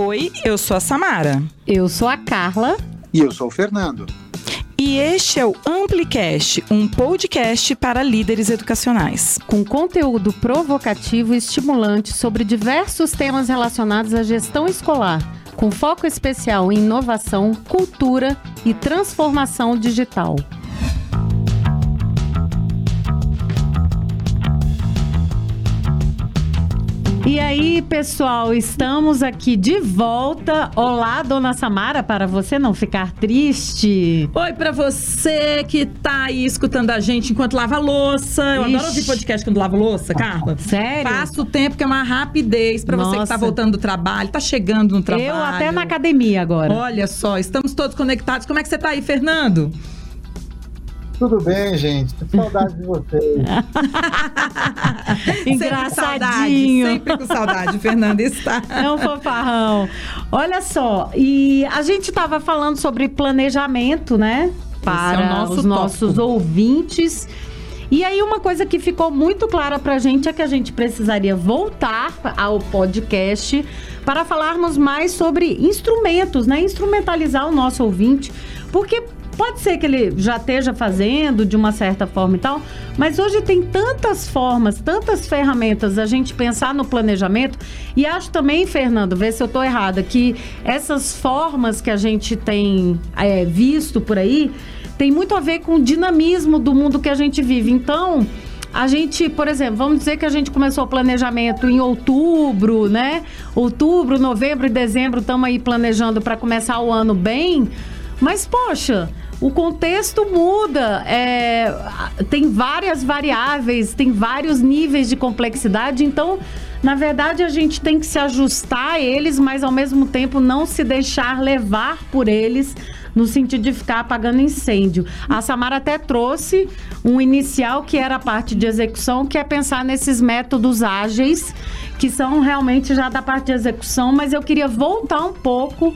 Oi, eu sou a Samara. Eu sou a Carla. E eu sou o Fernando. E este é o Amplicast, um podcast para líderes educacionais. Com conteúdo provocativo e estimulante sobre diversos temas relacionados à gestão escolar, com foco especial em inovação, cultura e transformação digital. E aí, pessoal, estamos aqui de volta. Olá, dona Samara, para você não ficar triste. Oi, para você que tá aí escutando a gente enquanto lava louça. Eu Ixi. adoro ouvir podcast quando lava louça, Carla. Sério? Passa o tempo que é uma rapidez para você que tá voltando do trabalho, tá chegando no trabalho. Eu até na academia agora. Olha só, estamos todos conectados. Como é que você tá aí, Fernando? Tudo bem, gente? Tô com saudade de vocês. Engraçadinho. Sempre com saudade, o Fernando está. É um fofarrão. Olha só, e a gente estava falando sobre planejamento, né? Para é nosso os nossos ouvintes. E aí, uma coisa que ficou muito clara pra gente é que a gente precisaria voltar ao podcast para falarmos mais sobre instrumentos, né? Instrumentalizar o nosso ouvinte. Porque Pode ser que ele já esteja fazendo de uma certa forma e tal, mas hoje tem tantas formas, tantas ferramentas a gente pensar no planejamento. E acho também, Fernando, vê se eu estou errada, que essas formas que a gente tem é, visto por aí tem muito a ver com o dinamismo do mundo que a gente vive. Então. A gente, por exemplo, vamos dizer que a gente começou o planejamento em outubro, né? Outubro, novembro e dezembro, estamos aí planejando para começar o ano bem. Mas, poxa, o contexto muda, é, tem várias variáveis, tem vários níveis de complexidade, então, na verdade, a gente tem que se ajustar a eles, mas ao mesmo tempo não se deixar levar por eles no sentido de ficar apagando incêndio. A Samara até trouxe um inicial que era a parte de execução, que é pensar nesses métodos ágeis, que são realmente já da parte de execução, mas eu queria voltar um pouco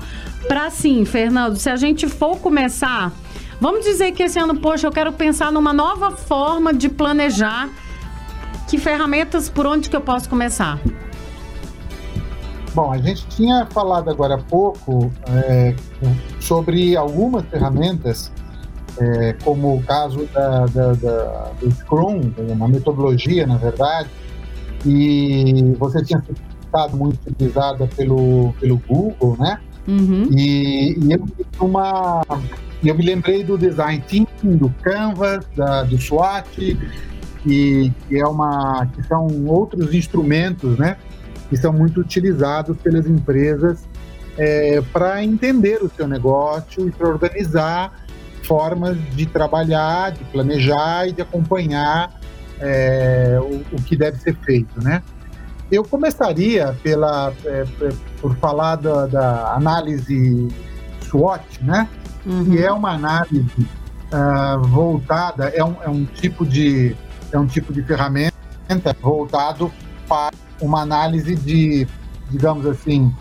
para assim, Fernando, se a gente for começar Vamos dizer que esse ano, poxa, eu quero pensar numa nova forma de planejar. Que ferramentas, por onde que eu posso começar? Bom, a gente tinha falado agora há pouco é, sobre algumas ferramentas, é, como o caso da, da, da, do Scrum, uma metodologia, na verdade, e você tinha estado muito utilizada pelo, pelo Google, né? Uhum. E, e eu fiz uma, eu me lembrei do design thinking, do Canvas, da, do SWOT, que, que, é uma, que são outros instrumentos, né, que são muito utilizados pelas empresas é, para entender o seu negócio e para organizar formas de trabalhar, de planejar e de acompanhar é, o, o, que deve ser feito, né? Eu começaria pela, é, por falar da, da análise SWOT, né? Uhum. que é uma análise uh, voltada, é um, é um tipo de é um tipo de ferramenta voltado para uma análise de, digamos assim,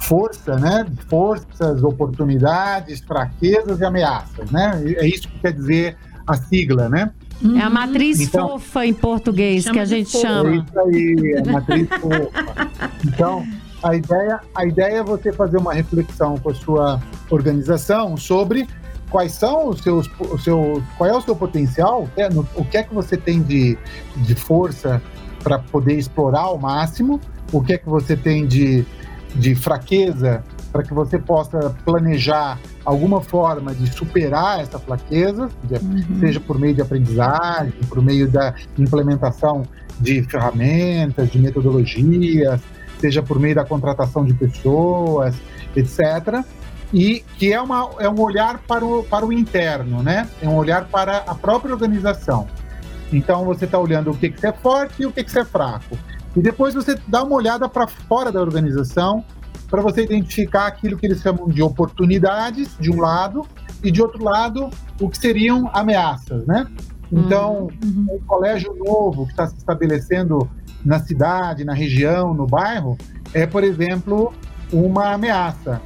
força, né? Forças, oportunidades, fraquezas e ameaças, né? É isso que quer dizer a sigla, né? É a matriz então, fofa em português que a gente chama. É isso aí, é a matriz fofa. Então, a ideia, a ideia é você fazer uma reflexão com a sua organização sobre quais são os seus, o seu, qual é o seu potencial, é, o que é que você tem de, de força para poder explorar ao máximo, o que é que você tem de, de fraqueza para que você possa planejar alguma forma de superar essa fraqueza, uhum. seja por meio de aprendizagem, por meio da implementação de ferramentas, de metodologias, seja por meio da contratação de pessoas, etc. E que é, uma, é um olhar para o, para o interno, né? É um olhar para a própria organização. Então você está olhando o que, que você é forte e o que, que você é fraco. E depois você dá uma olhada para fora da organização para você identificar aquilo que eles chamam de oportunidades, de um lado, e de outro lado, o que seriam ameaças, né? Então, uhum. um colégio novo que está se estabelecendo na cidade, na região, no bairro, é, por exemplo, uma ameaça.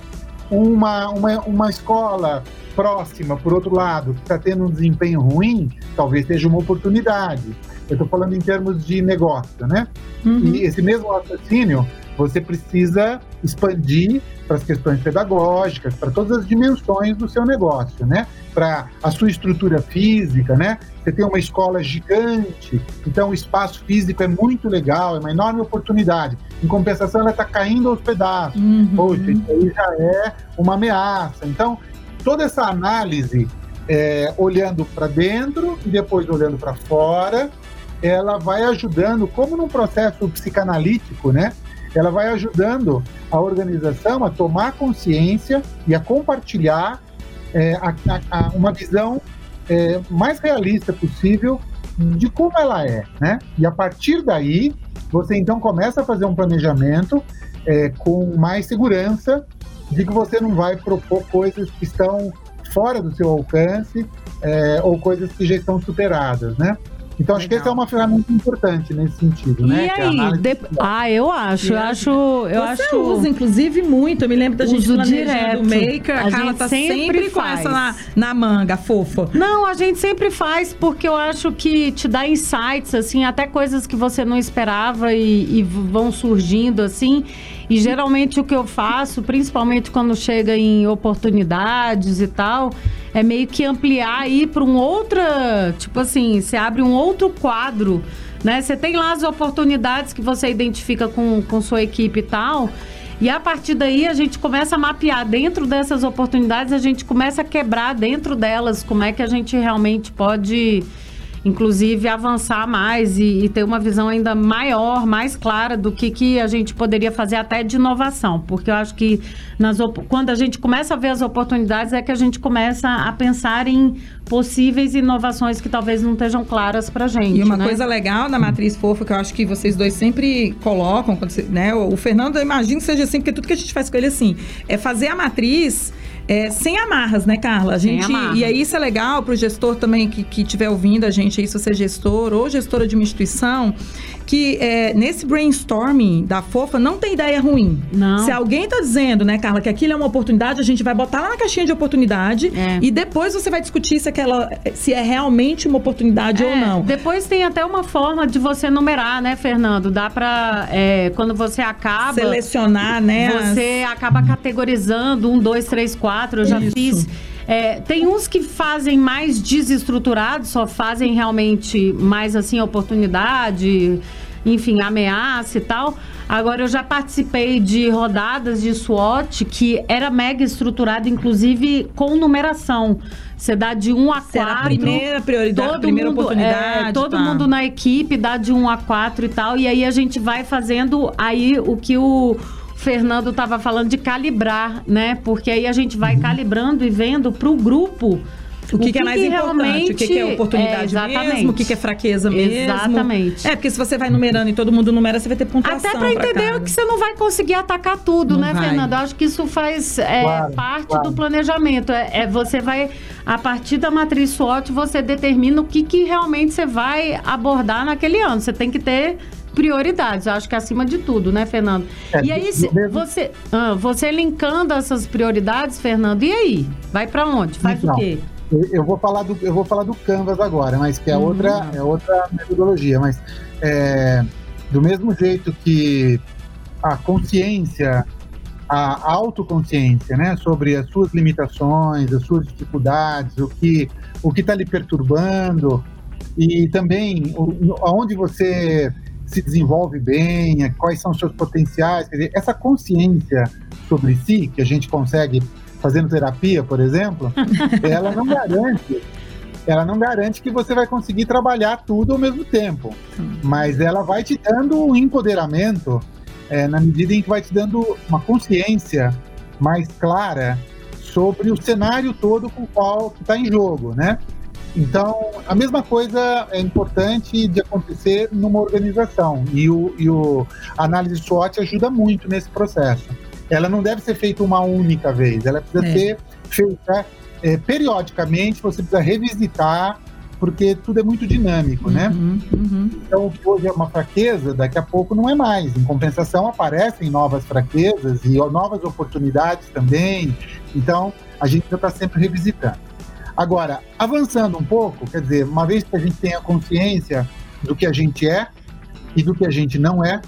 Uma, uma, uma escola próxima, por outro lado, que está tendo um desempenho ruim, talvez seja uma oportunidade. Eu estou falando em termos de negócio, né? Uhum. E esse mesmo raciocínio, você precisa expandir para as questões pedagógicas, para todas as dimensões do seu negócio, né? Para a sua estrutura física, né? Você tem uma escola gigante, então o espaço físico é muito legal, é uma enorme oportunidade. Em compensação, ela está caindo aos pedaços. Uhum. Poxa, isso aí já é uma ameaça. Então, toda essa análise, é, olhando para dentro e depois olhando para fora, ela vai ajudando, como num processo psicanalítico, né? Ela vai ajudando a organização a tomar consciência e a compartilhar é, a, a, uma visão é, mais realista possível de como ela é, né? E a partir daí, você então começa a fazer um planejamento é, com mais segurança de que você não vai propor coisas que estão fora do seu alcance é, ou coisas que já estão superadas, né? Então acho Legal. que essa é uma ferramenta importante nesse sentido, e né? E é aí? De... Ah, eu acho, eu acho, eu Você acho. usa inclusive muito. Eu me lembro da gente uso direto. Maker. A, a Carla tá sempre, sempre com essa na, na manga, fofa. Não, a gente sempre faz porque eu acho que te dá insights assim, até coisas que você não esperava e, e vão surgindo assim. E geralmente o que eu faço, principalmente quando chega em oportunidades e tal, é meio que ampliar aí para um outra, tipo assim, você abre um outro quadro, né? Você tem lá as oportunidades que você identifica com, com sua equipe e tal. E a partir daí a gente começa a mapear dentro dessas oportunidades, a gente começa a quebrar dentro delas como é que a gente realmente pode inclusive avançar mais e, e, ter uma visão ainda maior, mais clara do que, que a gente poderia fazer até de inovação, porque eu acho que nas, quando a gente começa a ver as oportunidades é que a gente começa a pensar em possíveis inovações que talvez não estejam claras para gente. E uma né? coisa legal da matriz fofa que eu acho que vocês dois sempre colocam, né? O Fernando, eu imagino que seja assim, porque tudo que a gente faz com ele é assim, é fazer a matriz é, sem amarras, né, Carla? A gente, e aí isso é legal para o gestor também que estiver ouvindo a gente aí, se você é gestor ou gestora de uma instituição, que é, nesse brainstorming da fofa não tem ideia ruim. Não. Se alguém está dizendo, né, Carla, que aquilo é uma oportunidade, a gente vai botar lá na caixinha de oportunidade é. e depois você vai discutir se aquela se é realmente uma oportunidade ou é, não. Depois tem até uma forma de você numerar, né, Fernando? Dá para é, quando você acaba selecionar, né? Você as... acaba categorizando um, dois, três, quatro. Eu já Isso. fiz. É, tem uns que fazem mais desestruturados, só fazem realmente mais assim oportunidade, enfim, ameaça e tal. Agora, eu já participei de rodadas de SWOT que era mega estruturado, inclusive com numeração. Você dá de 1 a 4. a primeira prioridade, todo primeira mundo, oportunidade. É, todo tá. mundo na equipe dá de 1 a 4 e tal. E aí a gente vai fazendo aí o que o Fernando estava falando de calibrar, né? Porque aí a gente vai uhum. calibrando e vendo para o grupo o que, que, que é mais que importante? O que, que, é oportunidade é, mesmo? O que, é fraqueza mesmo? Exatamente. É, porque se você vai numerando e todo mundo numera, você vai ter pontuação. Até para entender que você não vai conseguir atacar tudo, não né, vai. Fernando? Eu acho que isso faz é, claro, parte claro. do planejamento. É, é, você vai, a partir da matriz SWOT, você determina o que, que realmente você vai abordar naquele ano. Você tem que ter prioridades, eu acho que é acima de tudo, né, Fernando? É, e aí, você, ah, você linkando essas prioridades, Fernando, e aí? Vai para onde? Faz então, o quê? Eu vou falar do, eu vou falar do Canvas agora, mas que é uhum. outra, é outra metodologia. Mas é, do mesmo jeito que a consciência, a autoconsciência, né, sobre as suas limitações, as suas dificuldades, o que o que está lhe perturbando e também o, aonde você se desenvolve bem, quais são os seus potenciais, dizer, essa consciência sobre si que a gente consegue fazendo terapia, por exemplo, ela não garante ela não garante que você vai conseguir trabalhar tudo ao mesmo tempo, mas ela vai te dando um empoderamento é, na medida em que vai te dando uma consciência mais clara sobre o cenário todo com o qual está em jogo, né? Então, a mesma coisa é importante de acontecer numa organização. E, o, e o, a análise SWOT ajuda muito nesse processo ela não deve ser feita uma única vez, ela precisa é. ser feita é, periodicamente, você precisa revisitar, porque tudo é muito dinâmico, né? uhum, né? Uhum. Então, o que hoje é uma fraqueza, daqui a pouco não é mais. Em compensação, aparecem novas fraquezas e novas oportunidades também. Então, a gente já está sempre revisitando. Agora, avançando um pouco, quer dizer, uma vez que a gente tenha consciência do que a gente é e do que a gente não é,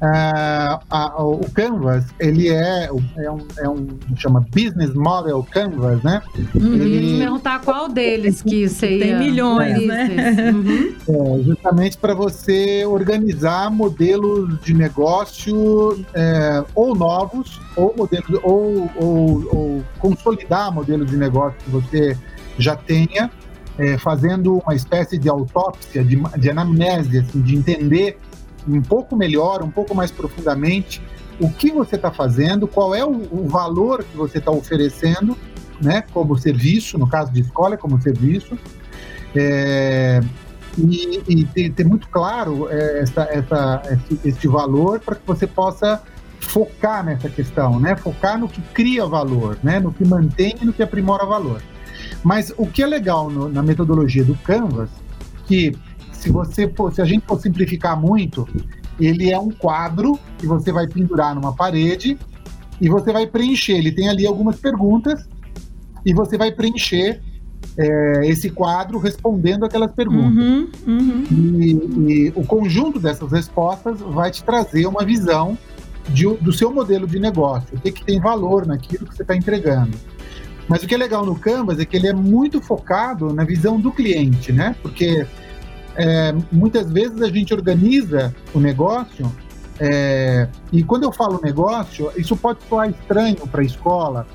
Uh, a, o Canvas, ele é, é, um, é um chama Business Model Canvas, né? Uhum. Ele perguntar qual deles que seria. Tem milhões, é. né? Uhum. É, justamente para você organizar modelos de negócio é, ou novos, ou modelos, ou, ou, ou, consolidar modelos de negócio que você já tenha, é, fazendo uma espécie de autópsia, de, de anamnese, assim, de entender um pouco melhor, um pouco mais profundamente o que você está fazendo, qual é o, o, valor que você está oferecendo, né, como serviço, no caso de escola, como serviço, é, e, e ter, ter, muito claro é, essa, essa, esse, esse valor para que você possa focar nessa questão, né, focar no que cria valor, né, no que mantém e no que aprimora valor. Mas o que é legal no, na metodologia do Canvas, que se você for, se a gente for simplificar muito, ele é um quadro que você vai pendurar numa parede e você vai preencher. Ele tem ali algumas perguntas e você vai preencher é, esse quadro respondendo aquelas perguntas. Uhum, uhum. E, e, o conjunto dessas respostas vai te trazer uma visão de, do seu modelo de negócio, o que, que tem valor naquilo que você está entregando. Mas o que é legal no Canvas é que ele é muito focado na visão do cliente, né? Porque é, muitas vezes a gente organiza o negócio é, e quando eu falo negócio, isso pode soar estranho para a escola,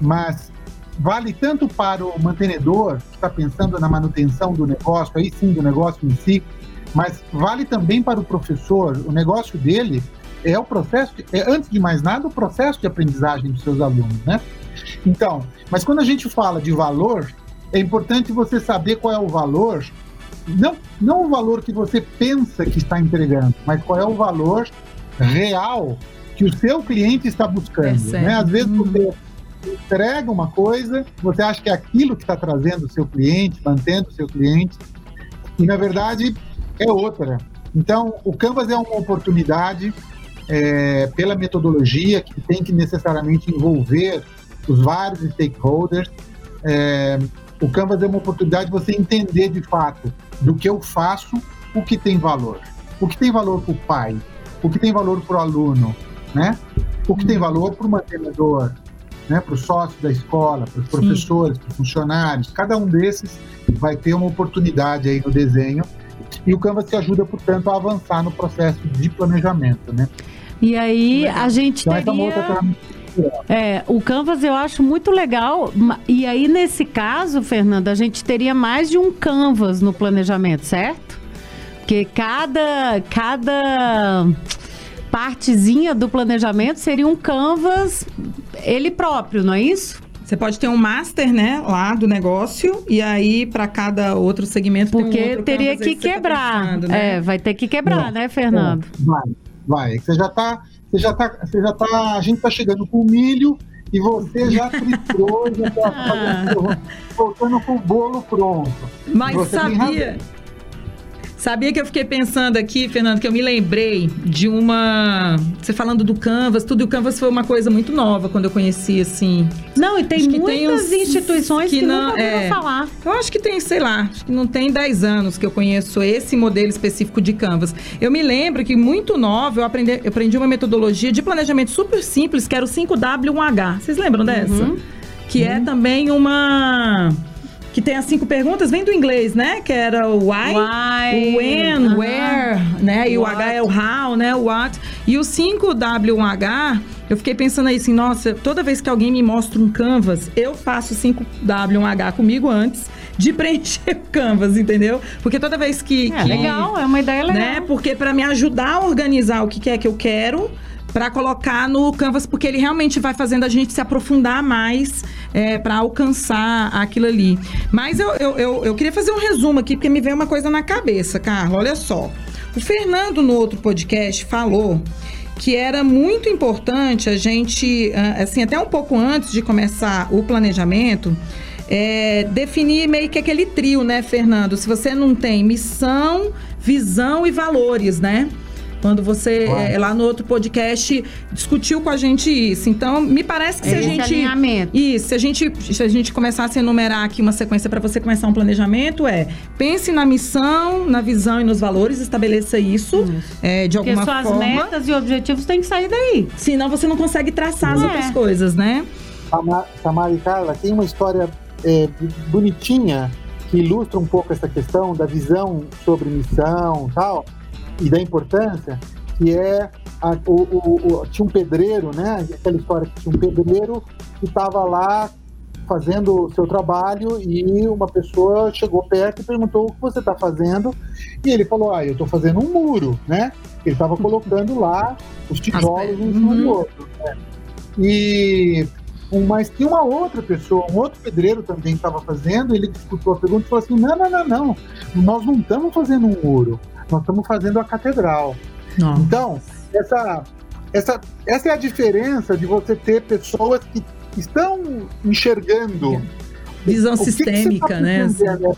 mas vale tanto para o mantenedor que está pensando na manutenção do negócio, aí sim do negócio em si, mas vale também para o professor. O negócio dele é o processo, é, antes de mais nada, o processo de aprendizagem dos seus alunos, né? Então, mas quando a gente fala de valor, é importante você saber qual é o valor não, não o valor que você pensa que está entregando, mas qual é o valor real que o seu cliente está buscando. É né? Às vezes uhum. você entrega uma coisa, você acha que é aquilo que está trazendo o seu cliente, mantendo o seu cliente, e na verdade é outra. Então, o Canvas é uma oportunidade é, pela metodologia que tem que necessariamente envolver os vários stakeholders. É, o Canvas é uma oportunidade de você entender de fato do que eu faço, o que tem valor. O que tem valor para o pai, o que tem valor para o aluno, né? O que tem valor para o mantenedor, né? para o sócio da escola, para os professores, para os funcionários. Cada um desses vai ter uma oportunidade aí no desenho e o Canvas te ajuda, portanto, a avançar no processo de planejamento, né? E aí a gente então, teria... É, o Canvas eu acho muito legal. E aí, nesse caso, Fernanda, a gente teria mais de um Canvas no planejamento, certo? Porque cada, cada partezinha do planejamento seria um Canvas ele próprio, não é isso? Você pode ter um master, né, lá do negócio, e aí para cada outro segmento Porque tem um teria que, que tá quebrar. Tá pensando, né? É, vai ter que quebrar, é, né, Fernando? É, vai, vai. Você já tá você já tá, você já tá, a gente tá chegando com o milho e você já fritou, já tá ah. voltando com o bolo pronto. Mas você sabia? Sabia que eu fiquei pensando aqui, Fernando, que eu me lembrei de uma. Você falando do Canvas, tudo. E o Canvas foi uma coisa muito nova quando eu conheci, assim. Não, e tem muitas tem instituições que, que não, nunca é, falar. Eu acho que tem, sei lá, acho que não tem 10 anos que eu conheço esse modelo específico de Canvas. Eu me lembro que muito nova eu aprendi, eu aprendi uma metodologia de planejamento super simples, que era o 5W1H. Vocês lembram dessa? Uhum. Que é uhum. é também uma que tem as cinco perguntas, vem do inglês, né? Que era o why, why o when, uh -huh. where, né? E what. o H é o how, né? O what. E o 5W1H, eu fiquei pensando aí assim, nossa, toda vez que alguém me mostra um canvas, eu faço 5W1H comigo antes de preencher o canvas, entendeu? Porque toda vez que... É que, legal, é uma ideia legal. Né? Porque para me ajudar a organizar o que é que eu quero para colocar no Canvas, porque ele realmente vai fazendo a gente se aprofundar mais é, para alcançar aquilo ali. Mas eu, eu, eu, eu, queria fazer um resumo aqui, porque me veio uma coisa na cabeça, Carla. Olha só. O Fernando, no outro podcast, falou que era muito importante a gente, ah, assim, até um pouco antes de começar o planejamento, é, definir meio que aquele trio, né, Fernando? Se você não tem missão, visão e valores, né? Quando você, é, lá no outro podcast, discutiu com a gente isso. Então, me parece que se a gente. Alinhamento. Isso, se a gente, se a gente começasse a enumerar aqui uma sequência para você começar um planejamento, é pense na missão, na visão e nos valores, estabeleça isso, isso. É, de alguma Porque forma. Porque suas metas e objetivos têm que sair daí. Senão você não consegue traçar as é. outras coisas, né? Samara e Carla, tem uma história é, bonitinha que ilustra um pouco essa questão da visão sobre missão tal, e da importância, que é a, o, o, o, tinha um pedreiro, né? Aquela história que tinha um pedreiro que estava lá fazendo o seu trabalho e uma pessoa chegou perto e perguntou o que você está fazendo e ele falou, ah, eu estou fazendo um muro, né? Ele estava colocando lá os tijolos um em cima do uhum. outro. Né? E mas tinha uma outra pessoa, um outro pedreiro também estava fazendo, ele discutiu a pergunta e falou assim: não, não, não, não, nós não estamos fazendo um muro, nós estamos fazendo a catedral. Nossa. Então, essa, essa, essa é a diferença de você ter pessoas que estão enxergando. Visão sistêmica, que que tá né?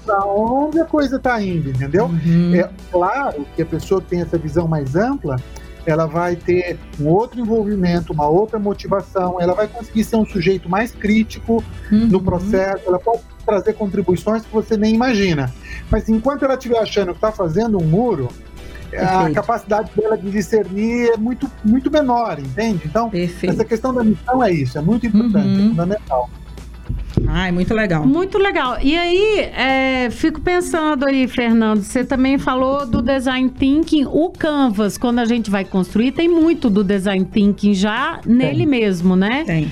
Para onde a coisa está indo, entendeu? Uhum. É claro que a pessoa que tem essa visão mais ampla, ela vai ter um outro envolvimento, uma outra motivação, ela vai conseguir ser um sujeito mais crítico uhum. no processo, ela pode trazer contribuições que você nem imagina. Mas enquanto ela estiver achando que está fazendo um muro, Perfeito. a capacidade dela de discernir é muito, muito menor, entende? Então, Perfeito. essa questão da missão é isso, é muito importante, é uhum. é fundamental. Ai, muito legal. Muito legal. E aí, é, fico pensando aí, Fernando, você também falou do design thinking. O Canvas, quando a gente vai construir, tem muito do design thinking já nele tem. mesmo, né? Tem.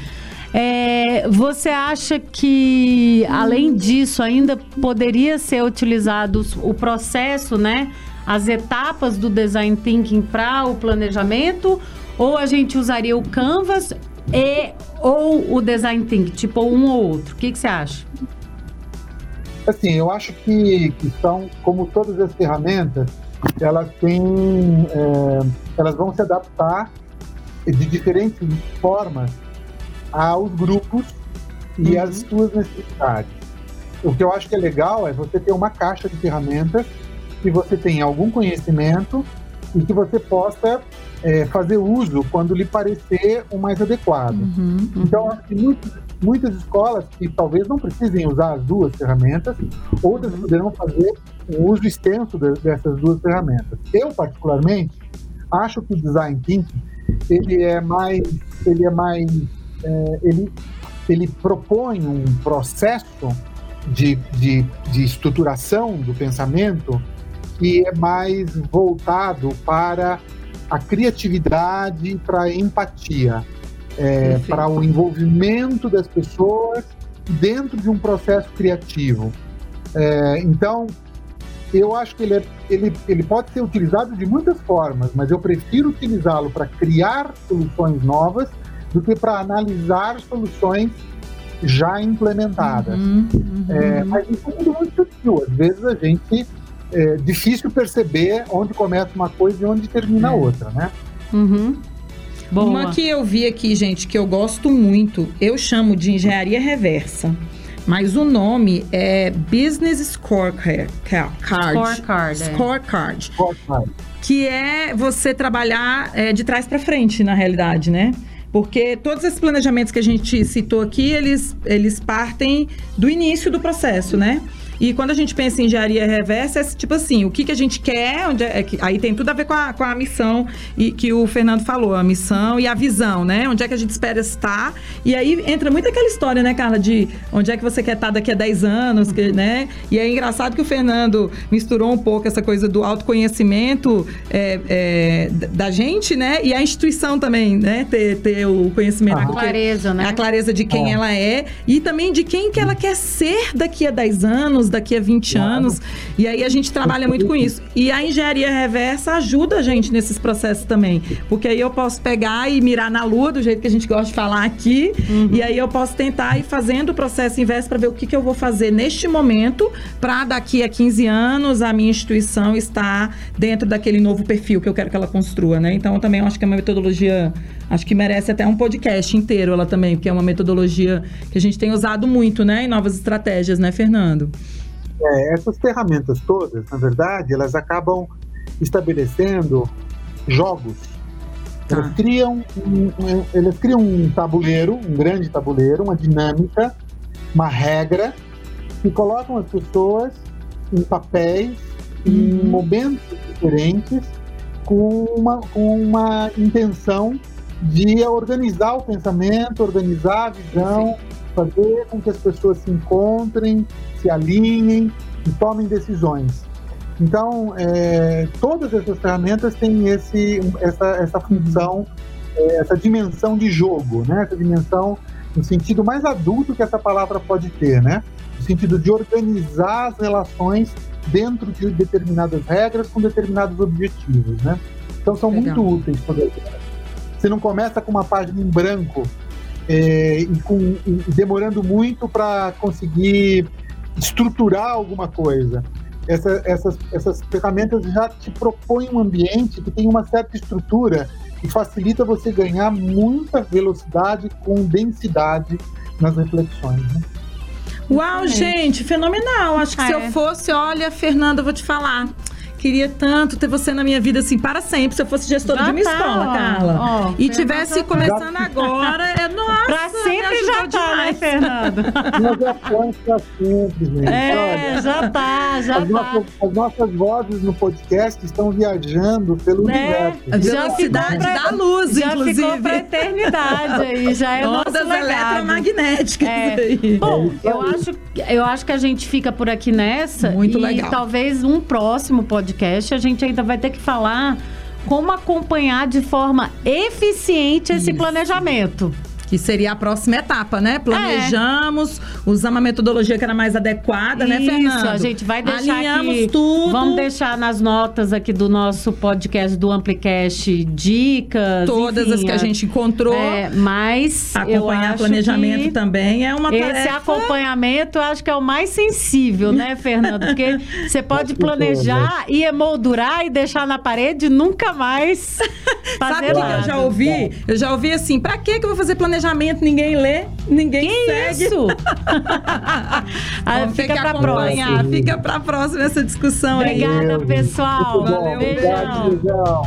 É, você acha que, além disso, ainda poderia ser utilizado o processo, né? As etapas do design thinking para o planejamento? Ou a gente usaria o Canvas e ou o design thinking, tipo um ou outro? O que, que você acha? Assim, eu acho que, que são, como todas as ferramentas, elas têm, é, elas vão se adaptar de diferentes formas aos grupos e uhum. às suas necessidades. O que eu acho que é legal é você ter uma caixa de ferramentas que você tenha algum conhecimento e que você possa é, fazer uso quando lhe parecer o mais adequado. Uhum, uhum. Então, acho que muitas, muitas escolas que talvez não precisem usar as duas ferramentas, outras poderão fazer um uso extenso de, dessas duas ferramentas. Eu, particularmente, acho que o design thinking ele é mais, ele é mais, é, ele, ele propõe um processo de, de, de estruturação do pensamento que é mais voltado para a criatividade, para a empatia, é, para o envolvimento das pessoas dentro de um processo criativo. É, então, eu acho que ele, é, ele, ele pode ser utilizado de muitas formas, mas eu prefiro utilizá-lo para criar soluções novas do que para analisar soluções já implementadas. Uhum, uhum. É, mas isso é muito sutil. Às vezes a gente é difícil perceber onde começa uma coisa e onde termina a é. outra, né? Uhum. Boa. Uma que eu vi aqui, gente, que eu gosto muito, eu chamo de engenharia reversa. Mas o nome é Business Scorecard. Scorecard. É. Scorecard. Scorecard. Que é você trabalhar é, de trás para frente, na realidade, né? Porque todos esses planejamentos que a gente citou aqui, eles, eles partem do início do processo, né? E quando a gente pensa em engenharia reversa, é tipo assim, o que, que a gente quer, onde é, é aí tem tudo a ver com a, com a missão e que o Fernando falou, a missão e a visão, né? Onde é que a gente espera estar. E aí entra muito aquela história, né, Carla, de onde é que você quer estar daqui a 10 anos, que, né? E é engraçado que o Fernando misturou um pouco essa coisa do autoconhecimento é, é, da gente, né? E a instituição também, né? Ter, ter o conhecimento. A clareza, né? A clareza de quem é. ela é e também de quem que ela quer ser daqui a 10 anos, daqui a 20 claro. anos. E aí a gente trabalha muito com isso. E a engenharia reversa ajuda a gente nesses processos também. Porque aí eu posso pegar e mirar na lua, do jeito que a gente gosta de falar aqui. Uhum. E aí eu posso tentar ir fazendo o processo inverso para ver o que, que eu vou fazer neste momento para daqui a 15 anos a minha instituição estar dentro daquele novo perfil que eu quero que ela construa, né? Então eu também acho que é uma metodologia, acho que merece até um podcast inteiro ela também, porque é uma metodologia que a gente tem usado muito, né, em novas estratégias, né, Fernando? É, essas ferramentas todas, na verdade, elas acabam estabelecendo jogos. Tá. Eles, criam um, um, eles criam um tabuleiro, um grande tabuleiro, uma dinâmica, uma regra, e colocam as pessoas em papéis, em uhum. momentos diferentes, com uma, com uma intenção de organizar o pensamento, organizar a visão, Sim. Fazer com que as pessoas se encontrem, se alinhem e tomem decisões. Então, é, todas essas ferramentas têm esse, essa, essa função, é, essa dimensão de jogo, né? essa dimensão no sentido mais adulto que essa palavra pode ter, né? no sentido de organizar as relações dentro de determinadas regras com determinados objetivos. Né? Então, são Legal. muito úteis. Você não começa com uma página em branco é, e, com, e demorando muito para conseguir estruturar alguma coisa essa, essas, essas ferramentas já te propõem um ambiente que tem uma certa estrutura e facilita você ganhar muita velocidade com densidade nas reflexões. Né? Uau, gente, fenomenal. Acho que ah, se é. eu fosse, olha, Fernanda, eu vou te falar. Queria tanto ter você na minha vida assim para sempre. Se eu fosse gestora já de uma tá, escola, ó, Carla. Ó, e tivesse começando agora, é nossa. Pra sempre já tá, né, Fernando? Mas é pra sempre, gente. É, Olha, já tá, já as tá. Nossas, as nossas vozes no podcast estão viajando pelo é, universo. A velocidade da luz, já inclusive. Já ficou pra eternidade aí, já é Ondas nosso legado. eletromagnéticas é. aí. Bom, eu acho, eu acho que a gente fica por aqui nessa. Muito e legal. talvez um próximo podcast podcast, a gente ainda vai ter que falar como acompanhar de forma eficiente esse Isso. planejamento que seria a próxima etapa, né? Planejamos, é. usamos a metodologia que era mais adequada, né, Isso, né, Fernando? a gente vai deixar Alinhamos aqui, tudo. Vamos deixar nas notas aqui do nosso podcast do Amplicast dicas, todas enfim, as que a gente encontrou. É, mas acompanhar planejamento também é uma esse tarefa. Esse acompanhamento eu acho que é o mais sensível, né, Fernando? Porque você pode planejar e emoldurar e deixar na parede e nunca mais fazer Sabe o que eu já ouvi? Eu já ouvi assim, para que que eu vou fazer planejamento planejamento ninguém lê, ninguém que segue. Isso? Aí fica pra próxima. Fica pra próxima essa discussão Obrigada, aí. pessoal. Valeu, Beijão. Beijão.